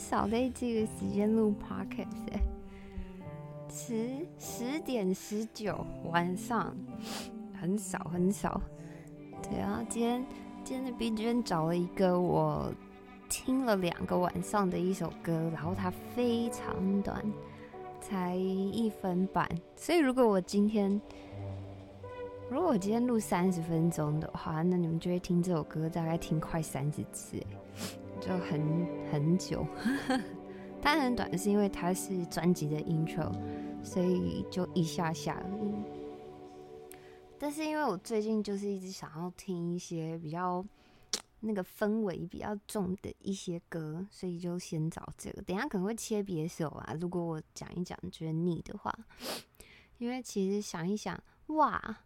少在这个时间录 Podcast，十十点十九晚上，很少很少。对啊，今天今天的 BGM 找了一个我听了两个晚上的一首歌，然后它非常短，才一分半，所以如果我今天。如果我今天录三十分钟的话，那你们就会听这首歌，大概听快三十次，就很很久。它很短，是因为它是专辑的 intro，所以就一下下。但是因为我最近就是一直想要听一些比较那个氛围比较重的一些歌，所以就先找这个。等下可能会切别首啊，如果我讲一讲觉得腻的话，因为其实想一想，哇。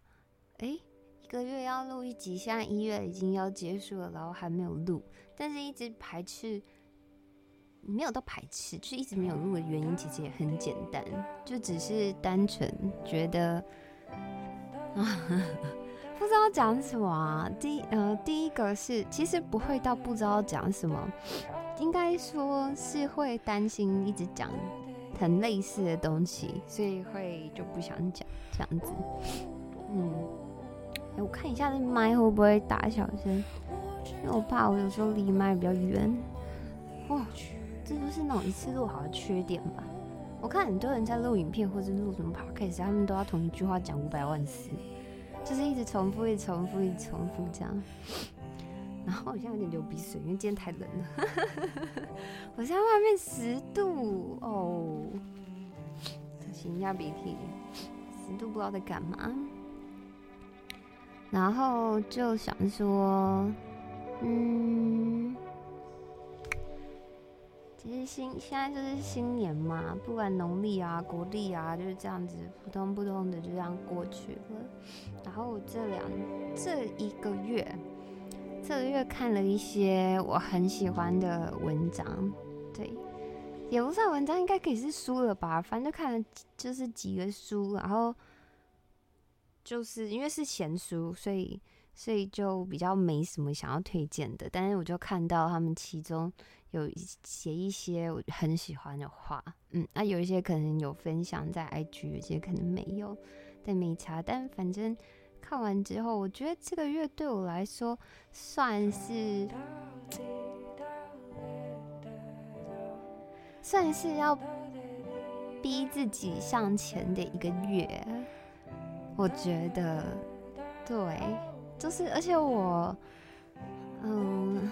哎，一个月要录一集，现在一月已经要结束了，然后还没有录，但是一直排斥，没有到排斥，就是一直没有录的原因，其实也很简单，就只是单纯觉得，不知道讲什么啊。第呃，第一个是其实不会到不知道讲什么，应该说是会担心一直讲很类似的东西，所以会就不想讲这样子，嗯。欸、我看一下这麦会不会大小声，因为我怕我有时候离麦比较远。哇，这就是那种一次录好的缺点吧？我看很多人在录影片或者录什么 podcast，他们都要同一句话讲五百万次，就是一直重复、一重复、一重复这样。然后我现在有点流鼻水，因为今天太冷了。我现在外面十度哦，擤一下鼻涕，十度不知道在干嘛。然后就想说，嗯，其实新现在就是新年嘛，不管农历啊、国历啊，就是这样子扑通扑通的就这样过去了。然后这两这一个月，这个月看了一些我很喜欢的文章，对，也不算文章，应该可以是书了吧？反正就看了就是几个书，然后。就是因为是闲书，所以所以就比较没什么想要推荐的。但是我就看到他们其中有写一些我很喜欢的话，嗯，那、啊、有一些可能有分享在 IG，有些可能没有，但没查。但反正看完之后，我觉得这个月对我来说算是算是要逼自己向前的一个月。我觉得，对，就是，而且我，嗯，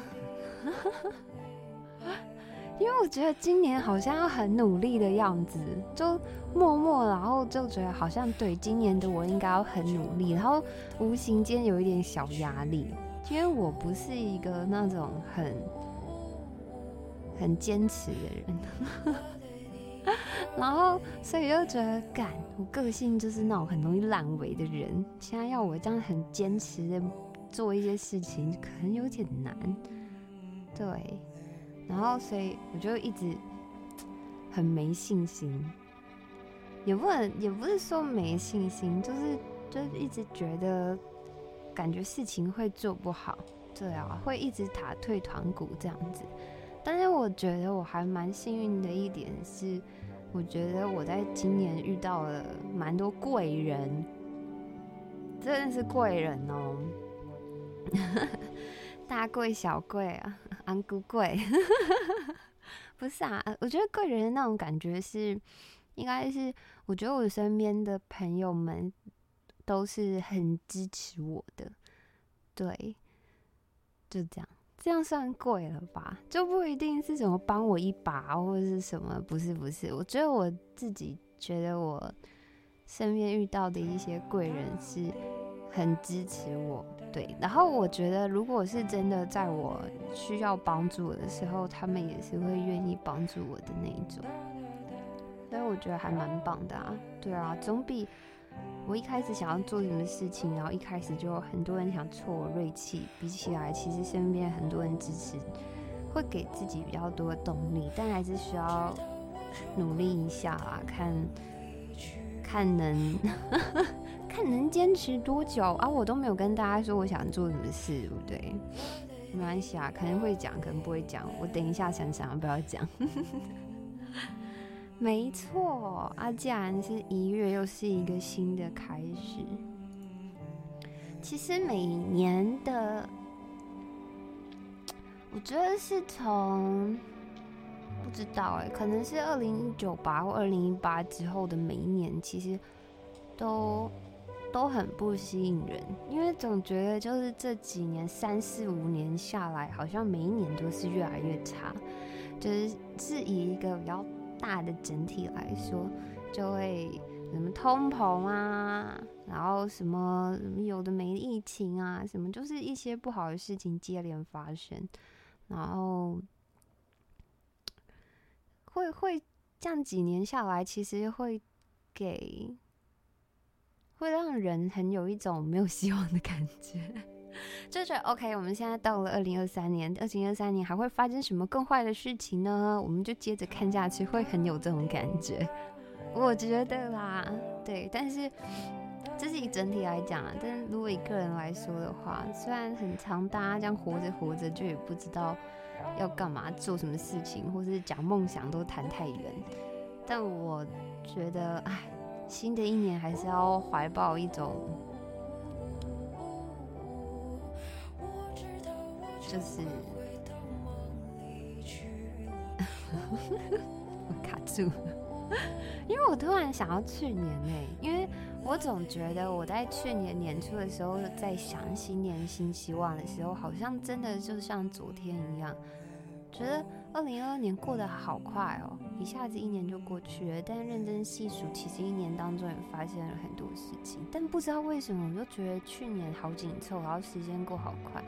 因为我觉得今年好像要很努力的样子，就默默，然后就觉得好像对今年的我应该要很努力，然后无形间有一点小压力，因为我不是一个那种很很坚持的人。然后，所以就觉得，干，我个性就是那种很容易烂尾的人。现在要我这样很坚持的做一些事情，可能有点难。对，然后所以我就一直很没信心，也不能，也不是说没信心，就是就是一直觉得感觉事情会做不好。对啊，会一直打退堂鼓这样子。但是我觉得我还蛮幸运的一点是，我觉得我在今年遇到了蛮多贵人，真的是贵人哦，大贵小贵啊，安姑贵，不是啊，我觉得贵人的那种感觉是，应该是我觉得我身边的朋友们都是很支持我的，对，就这样。这样算贵了吧？就不一定是什么帮我一把或者是什么，不是不是。我觉得我自己觉得我身边遇到的一些贵人是很支持我，对。然后我觉得如果是真的在我需要帮助的时候，他们也是会愿意帮助我的那一种。所以我觉得还蛮棒的啊，对啊，总比。我一开始想要做什么事情，然后一开始就很多人想挫我锐气。比起来，其实身边很多人支持，会给自己比较多的动力，但还是需要努力一下啦，看看能 看能坚持多久啊！我都没有跟大家说我想做什么事，对不对？没关系啊，可能会讲，可能不会讲。我等一下想想要不要讲。没错啊，既然是一月，又是一个新的开始。其实每年的，我觉得是从不知道哎，可能是二零一九吧，或二零一八之后的每一年，其实都。都很不吸引人，因为总觉得就是这几年三四五年下来，好像每一年都是越来越差。就是是以一个比较大的整体来说，就会什么通膨啊，然后什么什么有的没疫情啊，什么就是一些不好的事情接连发生，然后会会这样几年下来，其实会给。会让人很有一种没有希望的感觉，就觉得 OK，我们现在到了二零二三年，二零二三年还会发生什么更坏的事情呢？我们就接着看下去，会很有这种感觉。我觉得啦，对，但是这是以整体来讲啊，但是如果以个人来说的话，虽然很长，大家这样活着活着就也不知道要干嘛，做什么事情，或是讲梦想都谈太远，但我觉得，哎。新的一年还是要怀抱一种，就是 我卡住，因为我突然想到去年呢，因为我总觉得我在去年年初的时候在想新年新希望的时候，好像真的就像昨天一样，觉得。二零二二年过得好快哦，一下子一年就过去了。但认真细数，其实一年当中也发现了很多事情。但不知道为什么，我就觉得去年好紧凑，然后时间过好快，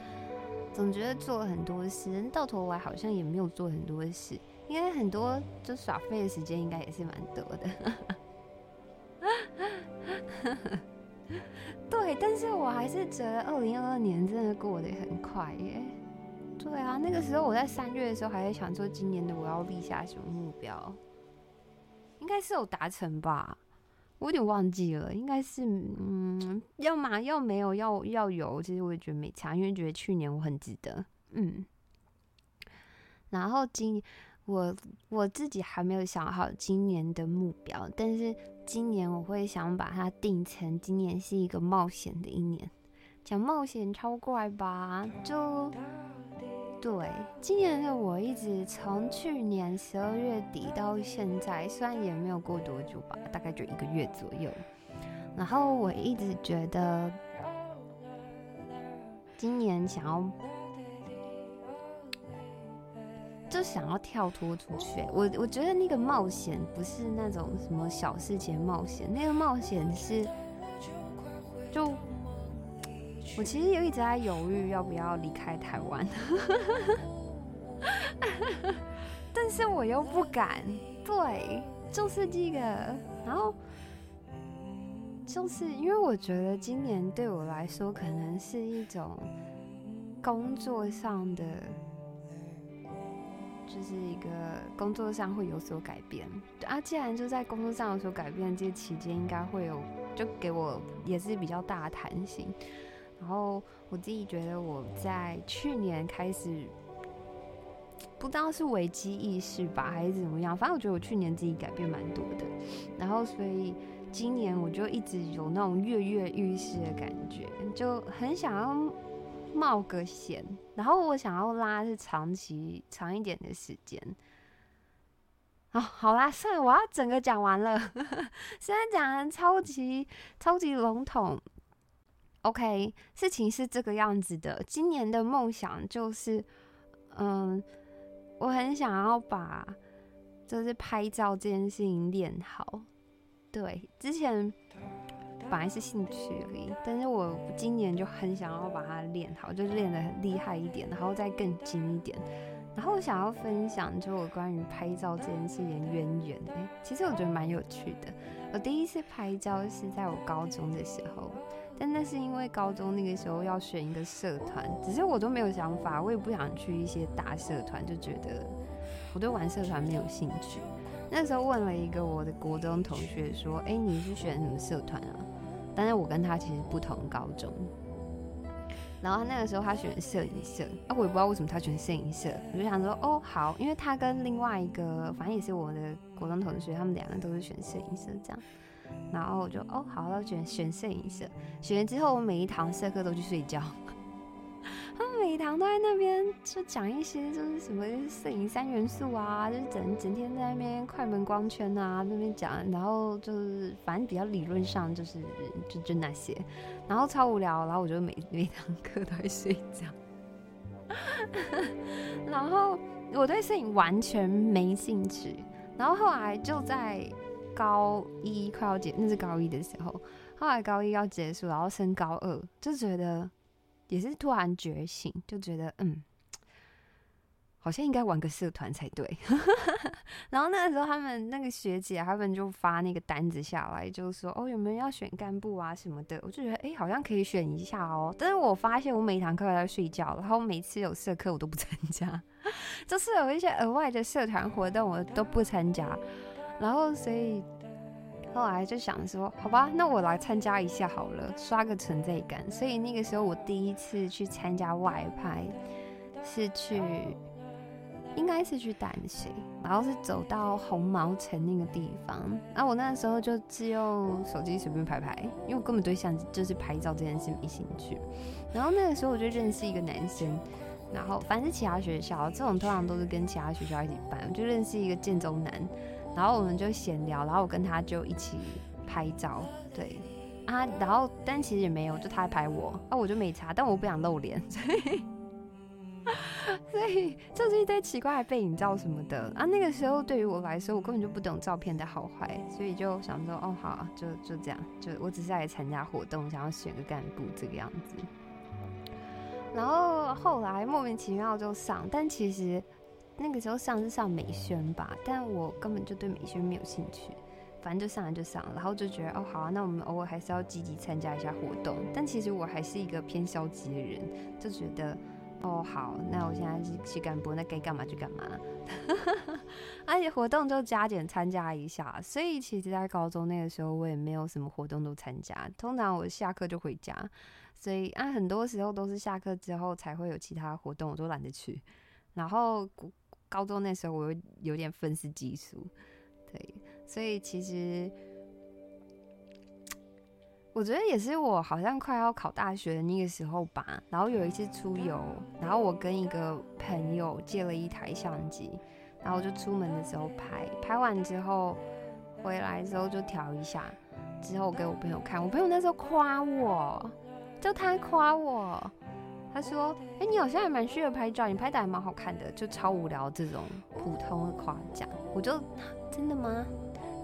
总觉得做了很多事，到头来好像也没有做很多事。因为很多就耍废的时间应该也是蛮多的。对，但是我还是觉得二零二二年真的过得很快耶。对啊，那个时候我在三月的时候还在想说，今年的我要立下什么目标，应该是有达成吧，我有点忘记了，应该是嗯，要嘛要没有要要有，其实我也觉得没差，因为觉得去年我很值得，嗯，然后今我我自己还没有想好今年的目标，但是今年我会想把它定成今年是一个冒险的一年，讲冒险超怪吧，就。对，今年的我一直从去年十二月底到现在，虽然也没有过多久吧，大概就一个月左右。然后我一直觉得，今年想要，就想要跳脱出去。我我觉得那个冒险不是那种什么小事情冒险，那个冒险是就。我其实也一直在犹豫要不要离开台湾，但是我又不敢。对，就是这个。然后就是因为我觉得今年对我来说可能是一种工作上的，就是一个工作上会有所改变。啊，既然就在工作上有所改变，这期间应该会有，就给我也是比较大的弹性。然后我自己觉得我在去年开始，不知道是危机意识吧，还是怎么样，反正我觉得我去年自己改变蛮多的。然后所以今年我就一直有那种跃跃欲试的感觉，就很想要冒个险。然后我想要拉是长期长一点的时间。哦，好啦，算了，我要整个讲完了。虽然讲的超级超级笼统。OK，事情是这个样子的。今年的梦想就是，嗯，我很想要把就是拍照这件事情练好。对，之前本来是兴趣而已，但是我今年就很想要把它练好，就练得很厉害一点，然后再更精一点。然后我想要分享就我关于拍照这件事情的渊源。其实我觉得蛮有趣的。我第一次拍照是在我高中的时候。但那是因为高中那个时候要选一个社团，只是我都没有想法，我也不想去一些大社团，就觉得我对玩社团没有兴趣。那时候问了一个我的国中同学说：“哎，你是选什么社团啊？”但是我跟他其实不同高中。然后那个时候他选摄影社，啊，我也不知道为什么他选摄影社，我就想说，哦，好，因为他跟另外一个，反正也是我的国中同学，他们两个都是选摄影社这样。然后我就，哦，好，那选选摄影社。选了之后，我每一堂社课都去睡觉。他们每一堂都在那边就讲一些，就是什么摄影三元素啊，就是整整天在那边快门光圈啊那边讲，然后就是反正比较理论上就是就就那些，然后超无聊，然后我就每每堂课都在睡觉，然后我对摄影完全没兴趣，然后后来就在高一快要结，那是高一的时候，后来高一要结束，然后升高二就觉得。也是突然觉醒，就觉得嗯，好像应该玩个社团才对。然后那个时候，他们那个学姐他们就发那个单子下来，就说哦，有没有要选干部啊什么的。我就觉得哎、好像可以选一下哦。但是我发现我每一堂课都在睡觉，然后每次有社课我都不参加，就是有一些额外的社团活动我都不参加。然后所以。后来就想说，好吧，那我来参加一下好了，刷个存在感。所以那个时候我第一次去参加外拍，是去，应该是去淡水，然后是走到红毛城那个地方。然后我那时候就只用手机随便拍拍，因为我根本对相机就是拍照这件事没兴趣。然后那个时候我就认识一个男生，然后反正是其他学校这种通常都是跟其他学校一起办，我就认识一个建中男。然后我们就闲聊，然后我跟他就一起拍照，对啊，然后但其实也没有，就他拍我，啊我就没差，但我不想露脸，所以所以就是一堆奇怪的背影照什么的啊。那个时候对于我来说，我根本就不懂照片的好坏，所以就想说，哦好，就就这样，就我只是来参加活动，想要选个干部这个样子。然后后来莫名其妙就上，但其实。那个时候上是上美宣吧，但我根本就对美宣没有兴趣，反正就上来就上，然后就觉得哦好啊，那我们偶尔还是要积极参加一下活动。但其实我还是一个偏消极的人，就觉得哦好，那我现在是去干部，那该干嘛就干嘛。而且活动就加减参加一下，所以其实，在高中那个时候，我也没有什么活动都参加。通常我下课就回家，所以啊，很多时候都是下课之后才会有其他活动，我都懒得去。然后。高中那时候我有有点愤世嫉俗，对，所以其实我觉得也是我好像快要考大学的那个时候吧。然后有一次出游，然后我跟一个朋友借了一台相机，然后就出门的时候拍，拍完之后回来之后就调一下，之后给我朋友看，我朋友那时候夸我，就他夸我。他说：“哎、你好像还蛮适合拍照，你拍的还蛮好看的，就超无聊这种普通的夸奖。”我就真的吗？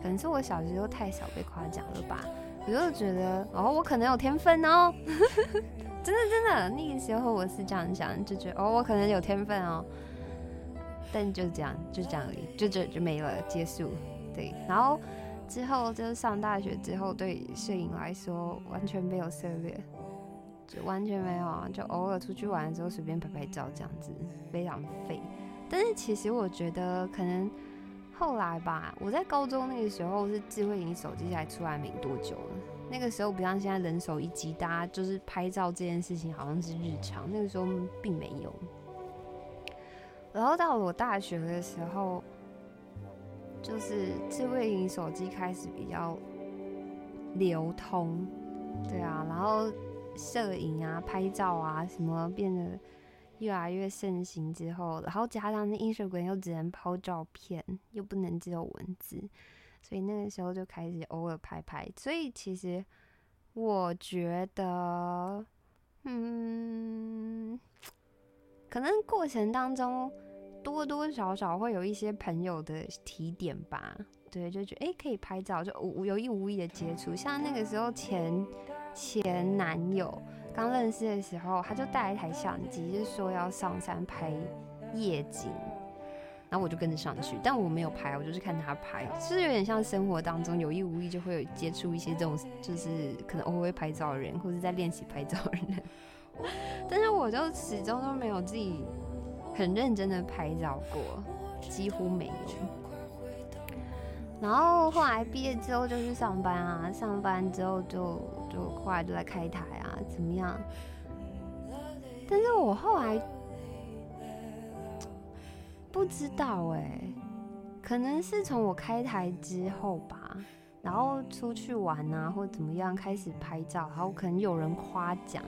可能是我小时候太少被夸奖了吧？我就觉得哦，我可能有天分哦，真的真的，那个时候我是这样想，就觉得哦，我可能有天分哦。但就是这样，就这样而已，就这，就没了，结束。对，然后之后就是上大学之后，对摄影来说完全没有涉猎。就完全没有啊，就偶尔出去玩的时候随便拍拍照这样子，非常废。但是其实我觉得可能后来吧，我在高中那个时候是智慧型手机才出来没多久了，那个时候不像现在人手一机，大家就是拍照这件事情好像是日常，那个时候并没有。然后到了我大学的时候，就是智慧型手机开始比较流通，对啊，然后。摄影啊，拍照啊，什么变得越来越盛行之后，然后加上那 Instagram 又只能抛照片，又不能只有文字，所以那个时候就开始偶尔拍拍。所以其实我觉得，嗯，可能过程当中多多少少会有一些朋友的提点吧。对，就觉得哎、可以拍照，就有意无意的接触。像那个时候前。前男友刚认识的时候，他就带一台相机，就是说要上山拍夜景，然后我就跟着上去，但我没有拍，我就是看他拍，就是有点像生活当中有意无意就会有接触一些这种，就是可能偶尔会拍照的人，或者在练习拍照的人，但是我就始终都没有自己很认真的拍照过，几乎没有。然后后来毕业之后就去上班啊，上班之后就就后来就在开台啊，怎么样？但是我后来不知道哎、可能是从我开台之后吧，然后出去玩啊，或怎么样，开始拍照，然后可能有人夸奖，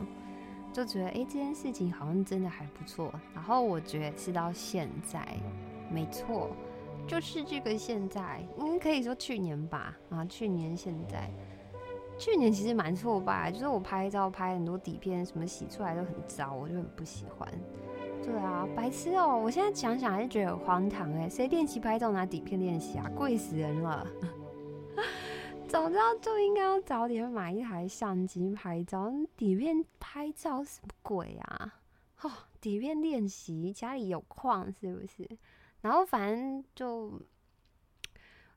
就觉得哎、欸，这件事情好像真的还不错。然后我觉得是到现在，没错，就是这个现在，应该可以说去年吧，啊，去年现在。去年其实蛮挫败，就是我拍照拍很多底片，什么洗出来都很糟，我就很不喜欢。对啊，白痴哦、我现在想想还是觉得很荒唐哎，谁练习拍照拿底片练习啊？贵死人了！早知道就应该要早点买一台相机拍照，底片拍照什么鬼啊？哦，底片练习家里有矿是不是？然后反正就。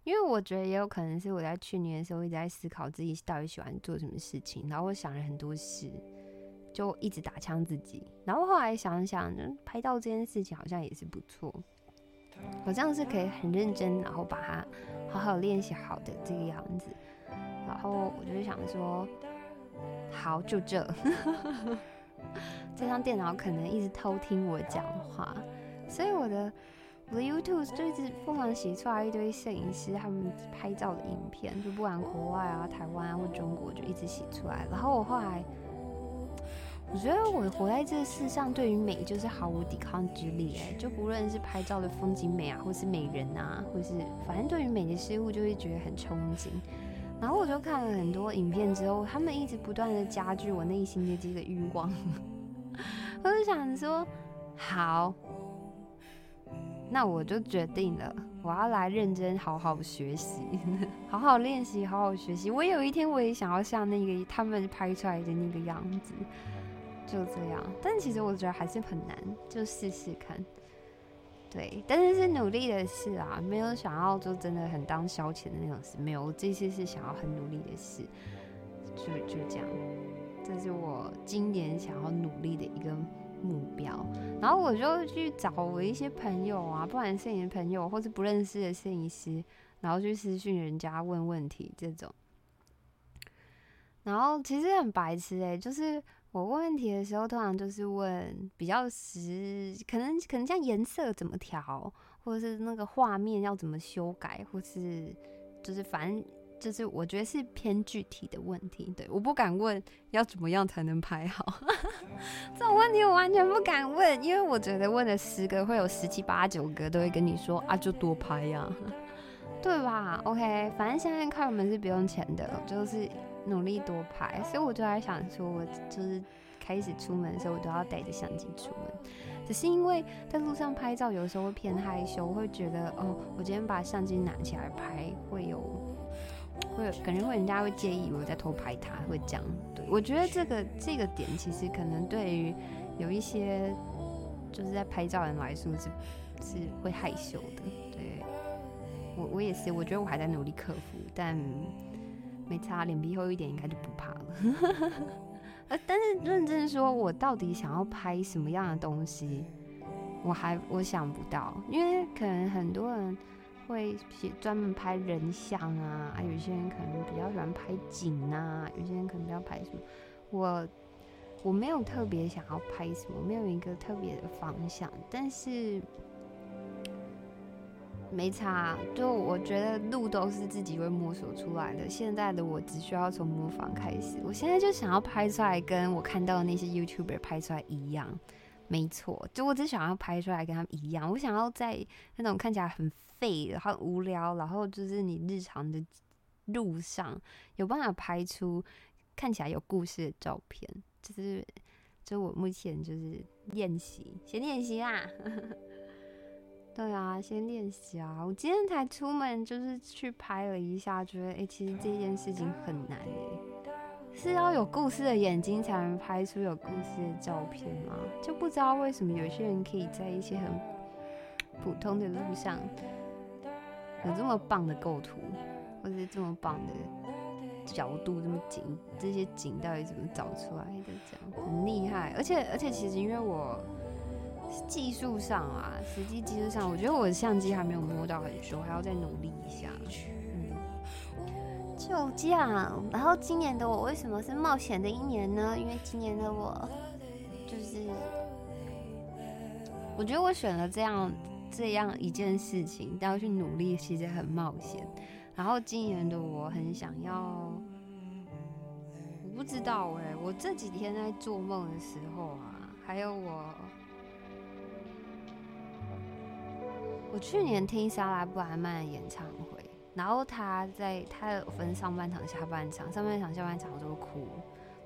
因为我觉得也有可能是我在去年的时候一直在思考自己到底喜欢做什么事情，然后我想了很多事，就一直打枪自己。然后后来想想，拍到这件事情好像也是不错，好像是可以很认真，然后把它好好练习好的这个样子。然后我就想说，好，就这。这张电脑可能一直偷听我讲话，所以我的。我的 YouTube 就一直疯狂洗出来一堆摄影师他们拍照的影片，就不管国外啊、台湾啊或中国，就一直洗出来。然后我后来，我觉得我活在这个世上，对于美就是毫无抵抗之力。哎，就不论是拍照的风景美啊，或是美人啊，或是反正对于美的事物，就会觉得很憧憬。然后我就看了很多影片之后，他们一直不断的加剧我内心的这个欲望。我就想说，好。那我就决定了，我要来认真好好学习，好好练习，好好学习。我有一天我也想要像那个他们拍出来的那个样子，就这样。但其实我觉得还是很难，就试试看。对，但是是努力的事啊，没有想要就真的很当消遣的那种事。没有，我这次是想要很努力的事，就就这样。这是我今年想要努力的一个。目标，然后我就去找我一些朋友啊，不管摄影朋友或是不认识的摄影师，然后去私讯人家问问题这种。然后其实很白痴哎、欸，就是我问问题的时候，通常就是问比较实，可能可能像颜色怎么调，或者是那个画面要怎么修改，或是就是反正。就是我觉得是偏具体的问题，对，我不敢问要怎么样才能拍好 这种问题，我完全不敢问，因为我觉得问了十个会有十七八九个都会跟你说啊，就多拍呀，对吧？OK，反正现在看我们是不用钱的，就是努力多拍，所以我就在想说，我就是开始出门的时候，我都要带着相机出门，只是因为在路上拍照有时候会偏害羞，会觉得哦，我今天把相机拿起来拍会有。会可能会人家会介意我在偷拍他，会这样。对，我觉得这个这个点其实可能对于有一些就是在拍照人来说是是会害羞的。对，我我也是，我觉得我还在努力克服，但没差，脸皮厚一点应该就不怕了。呃，但是认真说，我到底想要拍什么样的东西，我还我想不到，因为可能很多人。会专门拍人像啊，啊，有些人可能比较喜欢拍景啊，有些人可能比较拍什么。我我没有特别想要拍什么，没有一个特别的方向，但是没差。就我觉得路都是自己会摸索出来的。现在的我只需要从模仿开始。我现在就想要拍出来跟我看到的那些 YouTuber 拍出来一样，没错。就我只想要拍出来跟他们一样。我想要在那种看起来很。废，很无聊，然后就是你日常的路上有办法拍出看起来有故事的照片，就是，就我目前就是练习，先练习啦。对啊，先练习啊！我今天才出门，就是去拍了一下，觉得哎、其实这件事情很难哎，是要有故事的眼睛才能拍出有故事的照片吗？就不知道为什么有些人可以在一些很普通的路上。有这么棒的构图，或者这么棒的角度，这么景，这些景到底怎么找出来的？这样很厉害，而且而且其实因为我技术上啊，实际技术上，我觉得我的相机还没有摸到很熟，还要再努力一下。就这样。然后今年的我为什么是冒险的一年呢？因为今年的我就是我觉得我选了这样这样一件事情，都要去努力，其实很冒险。然后今年的我很想要，我不知道哎、我这几天在做梦的时候啊，还有我，我去年听莎拉布莱曼的演唱会，然后他在他有分上半场、下半场，上半场、下半场我都哭。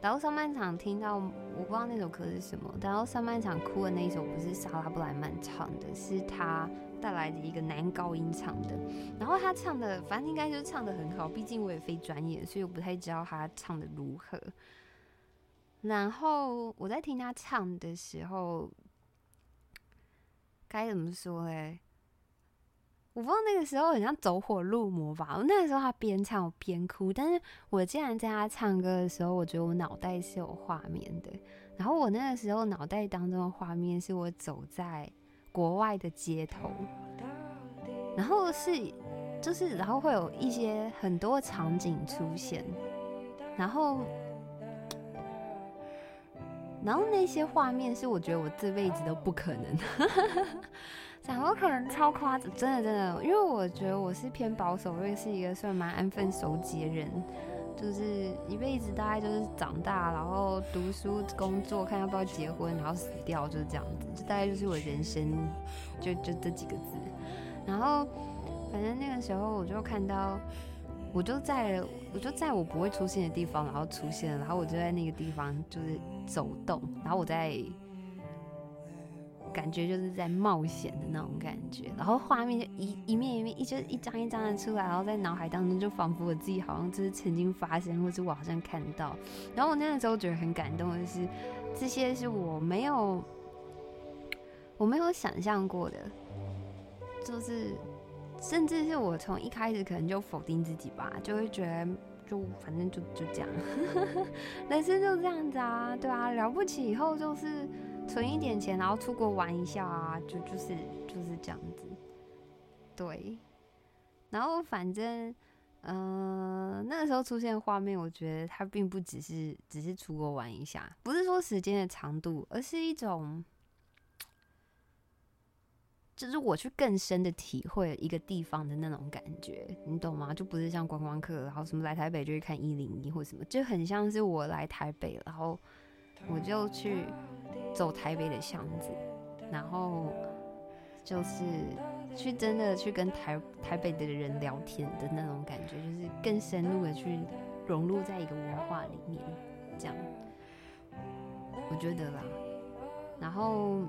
然后上半场听到我不知道那首歌是什么，然后上半场哭的那一首不是莎拉布莱曼唱的，是他带来的一个男高音唱的。然后他唱的反正应该就是唱的很好，毕竟我也非专业，所以我不太知道他唱的如何。然后我在听他唱的时候，该怎么说嘞？我不知道那个时候很像走火入魔吧。我那个时候他边唱我边哭，但是我竟然在他唱歌的时候，我觉得我脑袋是有画面的。然后我那个时候脑袋当中的画面是我走在国外的街头，然后是就是然后会有一些很多场景出现，然后然后那些画面是我觉得我这辈子都不可能。想我可能超夸张，真的真的，因为我觉得我是偏保守，我也是一个算蛮安分守己的人，就是一辈子大概就是长大，然后读书、工作，看要不要结婚，然后死掉，就是这样子，就大概就是我人生，就就这几个字。然后反正那个时候我就看到，我就在我就在我不会出现的地方，然后出现，然后我就在那个地方就是走动，然后我在。感觉就是在冒险的那种感觉，然后画面就一一面一面一就一张一张的出来，然后在脑海当中就仿佛我自己好像就是曾经发生，或者我好像看到。然后我那个时候觉得很感动的是，这些是我没有我没有想象过的，就是甚至是我从一开始可能就否定自己吧，就会觉得就反正就就这样，人生就这样子啊，对啊，了不起以后就是。存一点钱，然后出国玩一下啊，就就是就是这样子，对。然后反正，嗯、那个时候出现画面，我觉得它并不只是只是出国玩一下，不是说时间的长度，而是一种，就是我去更深的体会一个地方的那种感觉，你懂吗？就不是像观光客，然后什么来台北就去看一零一或什么，就很像是我来台北，然后我就去。走台北的巷子，然后就是去真的去跟台台北的人聊天的那种感觉，就是更深入的去融入在一个文化里面，这样我觉得啦。然后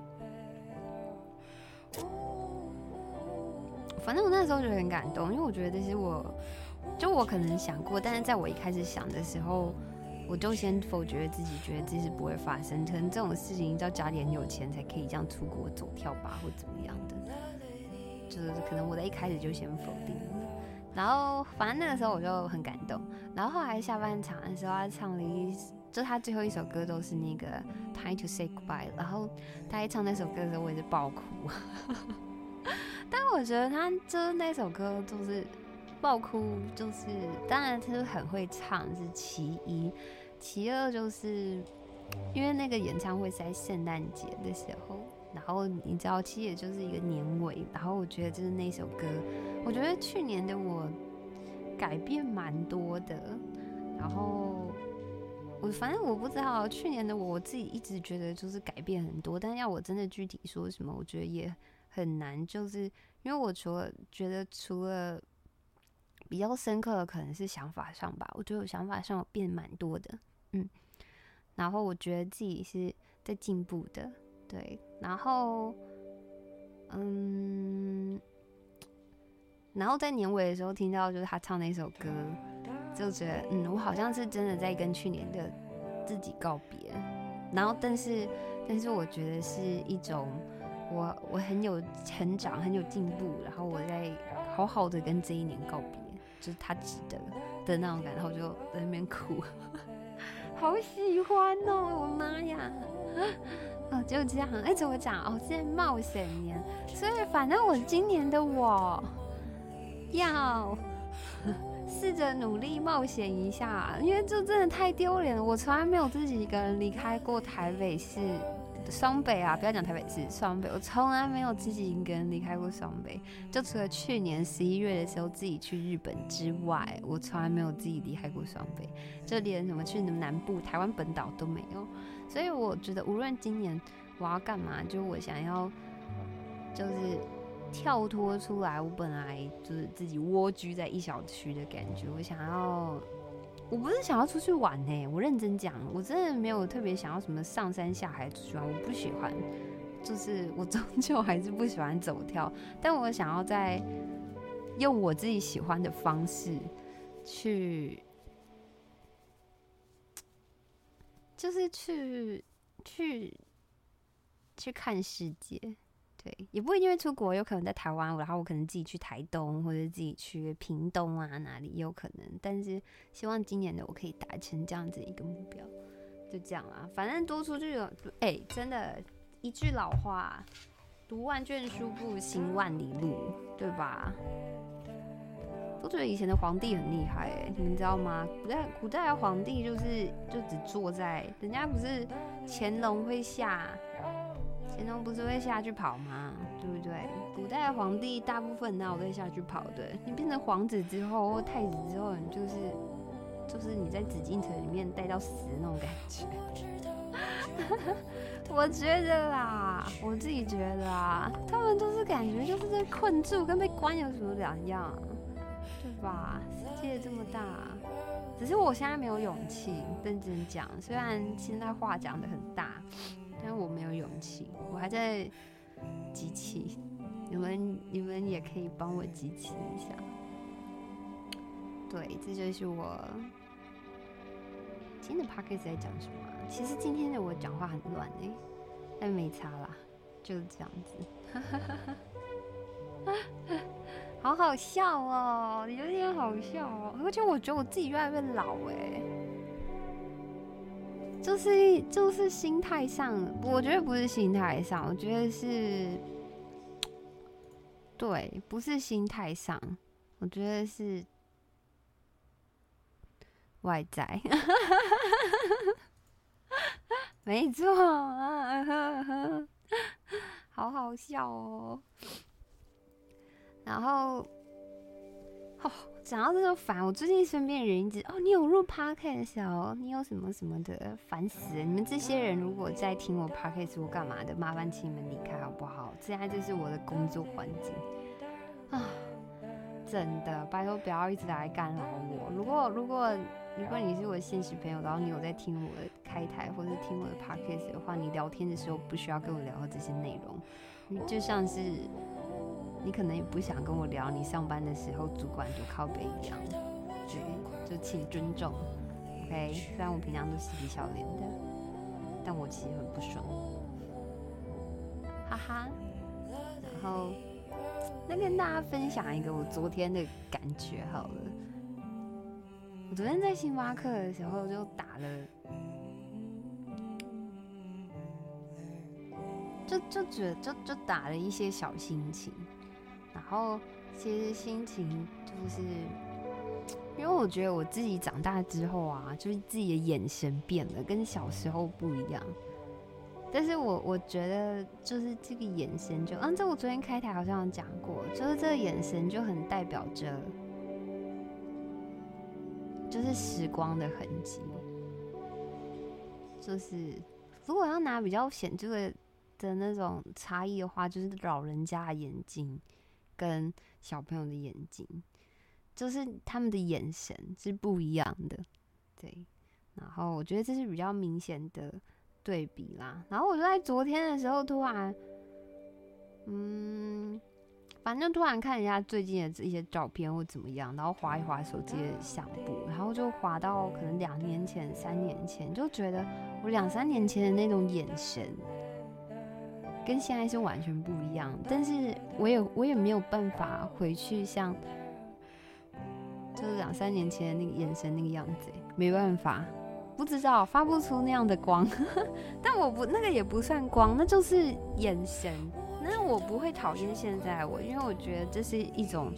反正我那时候就很感动，因为我觉得这是我就我可能想过，但是在我一开始想的时候。我就先否决自己，觉得这是不会发生。可能这种事情，要家里很有钱才可以这样出国走跳吧，或怎么样的。就是可能我在一开始就先否定了。然后反正那个时候我就很感动。然后后来下半场的时候，他唱了一，就他最后一首歌都是那个《Time to Say Goodbye》。然后他一唱那首歌的时候，我也是爆哭。但我觉得他就是那首歌，就是爆哭，就是当然他是很会唱，是其一。其二就是，因为那个演唱会是在圣诞节的时候，然后你知道，其实也就是一个年尾，然后我觉得就是那首歌，我觉得去年的我改变蛮多的，然后我反正我不知道，去年的我我自己一直觉得就是改变很多，但要我真的具体说什么，我觉得也很难，就是因为我除了觉得除了比较深刻的可能是想法上吧，我觉得我想法上有变蛮多的。嗯，然后我觉得自己是在进步的，对，然后，嗯，然后在年尾的时候听到就是他唱那首歌，就觉得嗯，我好像是真的在跟去年的自己告别，然后但是但是我觉得是一种我我很有成长，很有进步，然后我在好好的跟这一年告别，就是他值得的那种感觉，然后就在那边哭。好喜欢哦！我妈呀，哦，就这样，哎、怎么讲？哦，现在冒险年，所以反正我今年的我要试着努力冒险一下，因为这真的太丢脸了。我从来没有自己一个人离开过台北市双北啊，不要讲台北市，双北，我从来没有自己一个人离开过双北，就除了去年十一月的时候自己去日本之外，我从来没有自己离开过双北，就连什么去南部台湾本岛都没有。所以我觉得，无论今年我要干嘛，就我想要，就是跳脱出来，我本来就是自己蜗居在一小区的感觉，我想要。我不是想要出去玩呢、欸，我认真讲，我真的没有特别想要什么上山下海出去玩，我不喜欢，就是我终究还是不喜欢走跳，但我想要在用我自己喜欢的方式去，就是去去去看世界。对，也不会因为出国，有可能在台湾，然后我可能自己去台东，或者自己去屏东啊，哪里也有可能。但是希望今年的我可以达成这样子一个目标，就这样啦。反正多出去有，哎、真的，一句老话，读万卷书不行万里路，对吧？我觉得以前的皇帝很厉害、欸，你们知道吗？古代古代的皇帝就是就只坐在，人家不是乾隆会下。乾隆不是会下去跑吗？对不对？古代的皇帝大部分哪有会下去跑的？你变成皇子之后或太子之后，你就是就是你在紫禁城里面待到死的那种感觉。我觉得啦，我自己觉得啊，他们都是感觉就是在困住，跟被关有什么两样？对吧？世界这么大，只是我现在没有勇气认真讲。虽然现在话讲得很大。但我没有勇气，我还在集气。你们你们也可以帮我集气一下。对，这就是我今天的 podcast 在讲什么。其实今天的我讲话很乱哎、但没差啦，就是这样子。好好笑哦，有点好笑哦，而且我觉得我自己越来越老哎、就是就是心态上，我觉得不是心态上，我觉得是，对，不是心态上，我觉得是外在，没错啊，好好笑哦，然后，哦。讲到这个烦，我最近身边人一直哦，你有入 podcast 哦，你有什么什么的，烦死了！你们这些人如果在听我 podcast 我干嘛的，麻烦请你们离开好不好？现在就是我的工作环境啊，真的，拜托不要一直来干扰我。如果如果如果你是我的现实朋友，然后你有在听我的开台或者听我的 podcast 的话，你聊天的时候不需要跟我聊这些内容，就像是。你可能也不想跟我聊你上班的时候主管就靠北一样，对，就请尊重，OK。虽然我平常都嬉皮笑脸的，但我其实很不爽，哈哈。然后，那跟大家分享一个我昨天的感觉好了。我昨天在星巴克的时候就打了，就就觉得就就打了一些小心情。然后，其实心情就是，因为我觉得我自己长大之后啊，就是自己的眼神变了，跟小时候不一样。但是我我觉得，就是这个眼神就，嗯，这我昨天开台好像有讲过，就是这个眼神就很代表着，就是时光的痕迹。就是如果要拿比较显著的的那种差异的话，就是老人家的眼睛。跟小朋友的眼睛，就是他们的眼神是不一样的，对。然后我觉得这是比较明显的对比啦。然后我就在昨天的时候突然，嗯，反正突然看一下最近的一些照片或怎么样，然后滑一滑手机的相簿，然后就滑到可能两年前、三年前，就觉得我两三年前的那种眼神。跟现在是完全不一样，但是我也我也没有办法回去像，就是两三年前的那个眼神那个样子，没办法，不知道发不出那样的光，但我不那个也不算光，那就是眼神。那我不会讨厌现在我，因为我觉得这是一种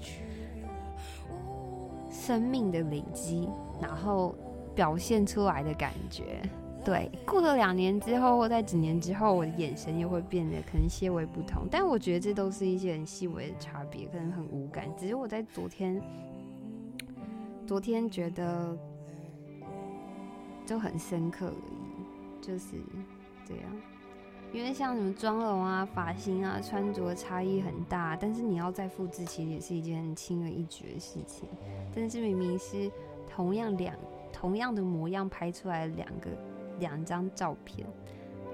生命的累积，然后表现出来的感觉。对，过了两年之后，或在几年之后，我的眼神又会变得可能些微不同。但我觉得这都是一些很细微的差别，可能很无感。只是我在昨天，昨天觉得就很深刻而已，就是这样。因为像什么妆容啊、发型啊、穿着差异很大，但是你要再复制，其实也是一件很轻而易举的事情。但是明明是同样两同样的模样拍出来两个两张照片，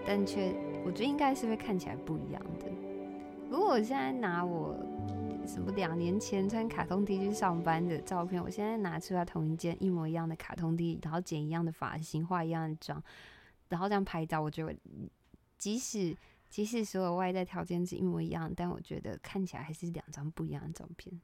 但却我觉得应该是会看起来不一样的。如果我现在拿我什么两年前穿卡通 T 去上班的照片，我现在拿出来同一件一模一样的卡通 T，然后剪一样的发型、化一样的妆，然后这样拍照，我觉得。即使即使所有外在条件是一模一样，但我觉得看起来还是两张不一样的照片。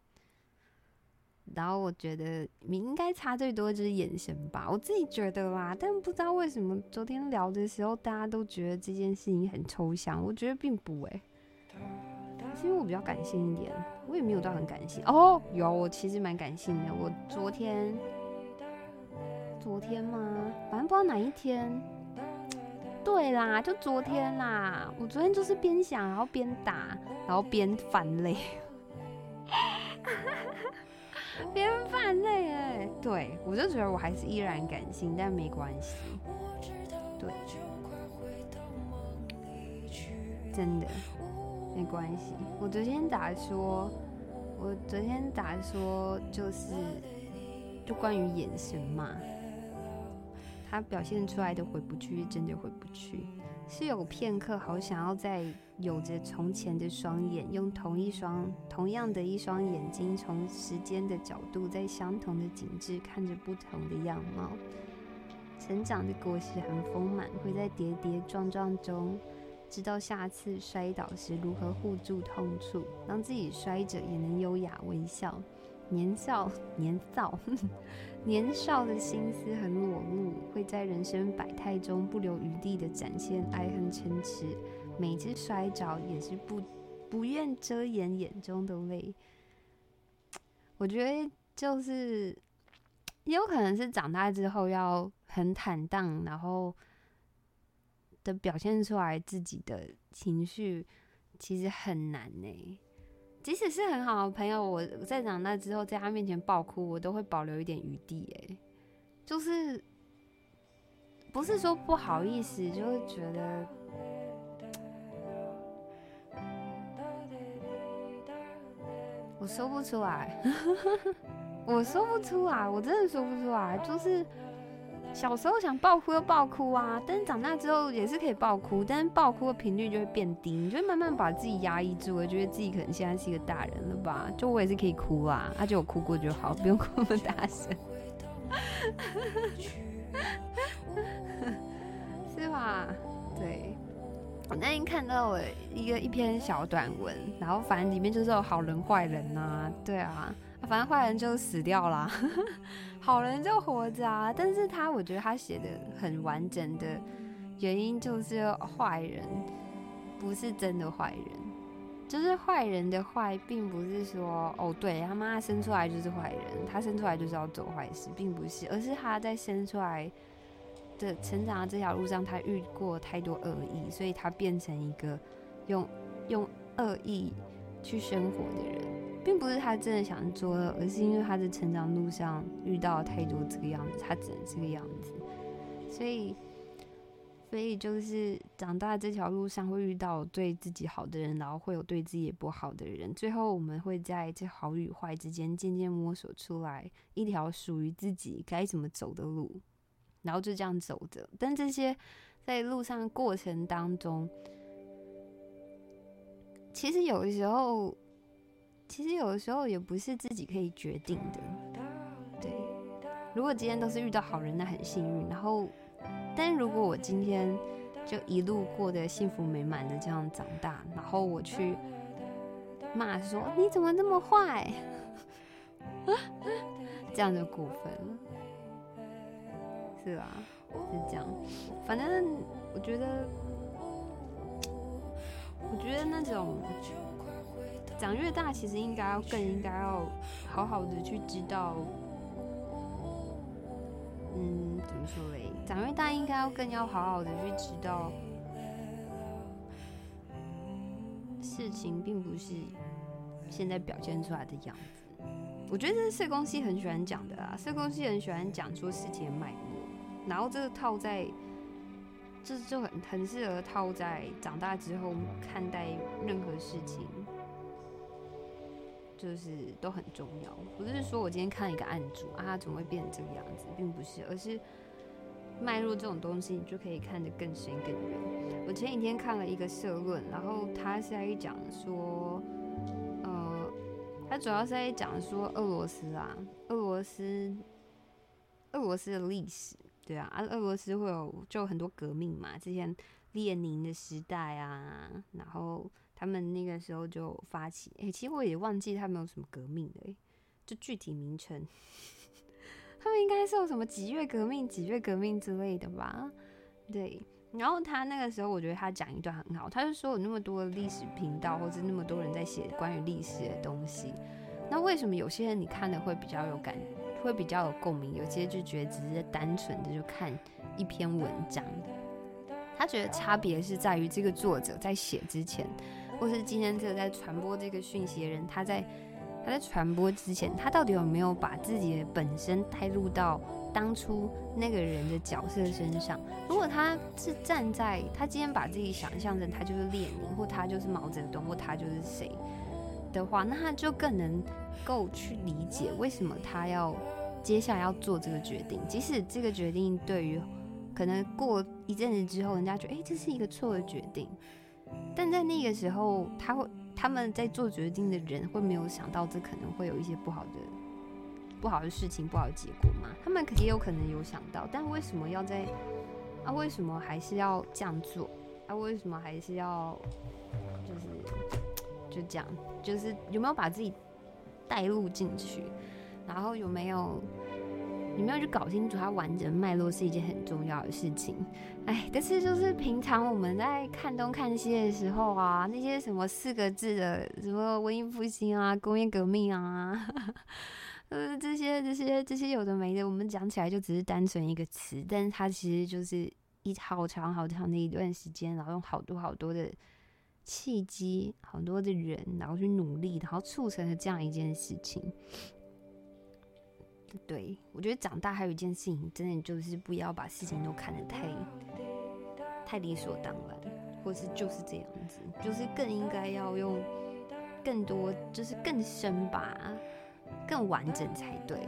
然后我觉得你应该差最多就是眼神吧，我自己觉得啦。但不知道为什么昨天聊的时候，大家都觉得这件事情很抽象，我觉得并不诶、是因为我比较感性一点，我也没有到很感性哦。有，我其实蛮感性的。我昨天昨天吗？反正不知道哪一天。对啦，就昨天啦。我昨天就是边想，然后边打，然后边泛 泪，边泛泪哎。对，我就觉得我还是依然感性，但没关系。对，真的没关系。我昨天咋说，我昨天咋说就是，就关于眼神嘛。他表现出来的回不去，真的回不去。是有片刻好想要再有着从前的双眼，用同一双、同样的一双眼睛，从时间的角度，在相同的景致看着不同的样貌。成长的果实很丰满，会在跌跌撞撞中，知道下次摔倒时如何护住痛处，让自己摔着也能优雅微笑。年少年少，年少的心思很裸露，会在人生百态中不留余地的展现爱恨嗔痴。每次摔着也是不不愿遮掩眼中的泪。我觉得就是也有可能是长大之后要很坦荡，然后的表现出来自己的情绪，其实很难呢、即使是很好的朋友，我在长大之后，在他面前爆哭，我都会保留一点余地。哎，就是不是说不好意思，就会觉得我说不出来，我说不出来，我真的说不出来，就是。小时候想爆哭就爆哭啊，但是长大之后也是可以爆哭，但是爆哭的频率就会变低，你就慢慢把自己压抑住，我觉得自己可能现在是一个大人了吧。就我也是可以哭啊，而且我哭过就好，不用哭那么大声，是吧？对，我那天看到了一个一篇小短文，然后反正里面就是有好人坏人呐、啊，对啊。反正坏人就死掉啦，好人就活着啊。但是他，我觉得他写的很完整的原因就是坏人不是真的坏人，就是坏人的坏，并不是说哦，对他妈生出来就是坏人，他生出来就是要做坏事，并不是，而是他在生出来的成长的这条路上，他遇过太多恶意，所以他变成一个用用恶意去生活的人。并不是他真的想做的，而是因为他的成长路上遇到了太多这个样子，他只能这个样子。所以，所以就是长大这条路上会遇到对自己好的人，然后会有对自己也不好的人。最后，我们会在这好与坏之间渐渐摸索出来一条属于自己该怎么走的路，然后就这样走着。但这些在路上过程当中，其实有的时候。其实有的时候也不是自己可以决定的，对。如果今天都是遇到好人，那很幸运。然后，但如果我今天就一路过得幸福美满的这样长大，然后我去骂说你怎么那么坏，这样就过分了，是吧？是这样。反正我觉得，我觉得那种。长越大，其实应该要更应该要好好的去知道，嗯，怎么说嘞？长越大应该要更要好好的去知道，事情并不是现在表现出来的样子。我觉得这是社工系很喜欢讲的啊，社工系很喜欢讲说事情的脉络，然后这个套在，这就很很适合套在长大之后看待任何事情。就是都很重要，不是说我今天看一个案主啊，他怎么会变成这个样子，并不是，而是脉络这种东西，你就可以看得更深更远。我前几天看了一个社论，然后他是在讲说，呃，他主要是在讲说俄罗斯啊，俄罗斯，俄罗斯的历史，对啊，啊，俄罗斯会有就很多革命嘛，之前列宁的时代啊，然后。他们那个时候就发起，哎、其实我也忘记他们有什么革命的、欸，就具体名称，他们应该是有什么几月革命、几月革命之类的吧？对。然后他那个时候，我觉得他讲一段很好，他就说有那么多的历史频道，或者那么多人在写关于历史的东西，那为什么有些人你看的会比较有感，会比较有共鸣，有些就觉得只是单纯的就看一篇文章？他觉得差别是在于这个作者在写之前。或是今天这个在传播这个讯息的人，他在他在传播之前，他到底有没有把自己的本身带入到当初那个人的角色身上？如果他是站在他今天把自己想象成他就是列宁，或他就是毛泽东，或他就是谁的话，那他就更能够去理解为什么他要接下来要做这个决定，即使这个决定对于可能过一阵子之后，人家觉得哎，这是一个错的决定。但在那个时候，他会他们在做决定的人会没有想到这可能会有一些不好的不好的事情、不好的结果吗？他们也有可能有想到，但为什么要在啊？为什么还是要这样做？啊？为什么还是要就是就这样？就是有没有把自己带入进去？然后有没有？你没有去搞清楚它完整脉络是一件很重要的事情，哎，但是就是平常我们在看东看西的时候啊，那些什么四个字的什么文艺复兴啊、工业革命啊，呃，这些这些这些有的没的，我们讲起来就只是单纯一个词，但是它其实就是一好长好长的一段时间，然后用好多好多的契机、好多的人，然后去努力，然后促成了这样一件事情。对，我觉得长大还有一件事情，真的就是不要把事情都看得太太理所当然，或是就是这样子，就是更应该要用更多，就是更深吧，更完整才对，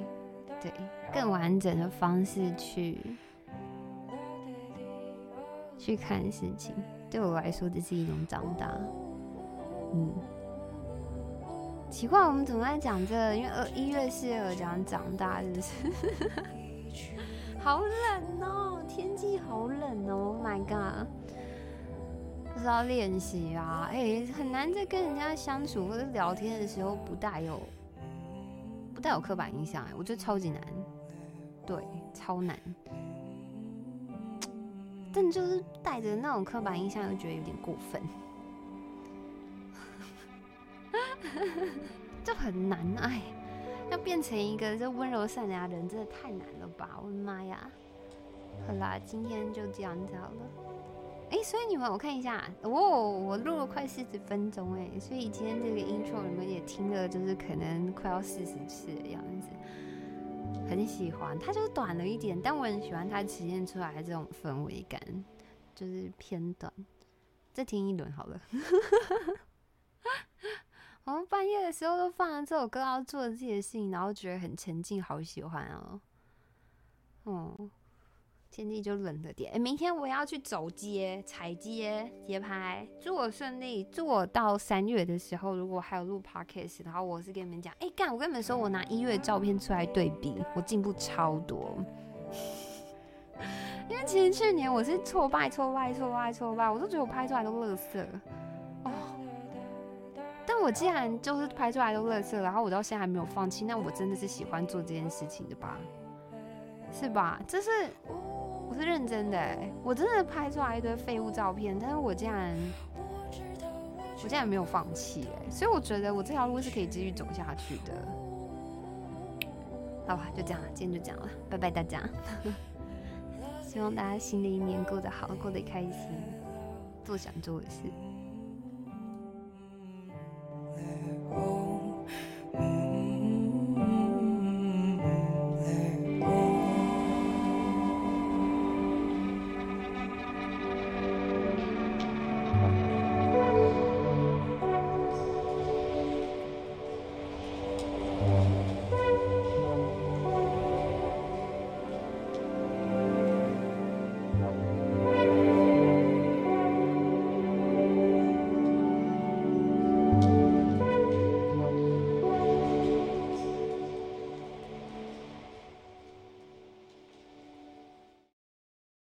对，更完整的方式去去看事情。对我来说，这是一种长大，嗯。奇怪，我们怎么在讲这个？因为二一月四日讲长大，是不是？好冷哦，天气好冷哦！Oh my god，不知道练习啊，哎、很难在跟人家相处或者聊天的时候不带有不带有刻板印象，哎，我觉得超级难，对，超难。但就是带着那种刻板印象，又觉得有点过分。就很难哎，要变成一个这温柔善良的人，真的太难了吧！我的妈呀！好啦，今天就这样子好了。哎、所以你们我看一下，哦，我录了快四十分钟哎，所以今天这个 intro 你们也听了，就是可能快要四十次的样子。很喜欢，它就是短了一点，但我很喜欢它体现出来的这种氛围感，就是偏短。再听一轮好了。我们半夜的时候都放了这首歌，然后做自己的事情，然后觉得很沉静，好喜欢哦。哦，天气就冷了点。哎，明天我要去走街、踩街、街拍，祝我顺利。祝我到三月的时候，如果还有录 podcast，然后我是跟你们讲，哎干，我跟你们说，我拿一月的照片出来对比，我进步超多。因为其实去年我是挫败、挫败、挫败、挫败，我都觉得我拍出来都垃圾。我既然就是拍出来都垃圾，然后我到现在还没有放弃，那我真的是喜欢做这件事情的吧？是吧？这是我是认真的，我真的拍出来一堆废物照片，但是我竟然我竟然没有放弃，哎，所以我觉得我这条路是可以继续走下去的。好吧，就这样了，今天就这样了，拜拜大家。希望大家新的一年过得好，过得开心，做想做的事。Oh.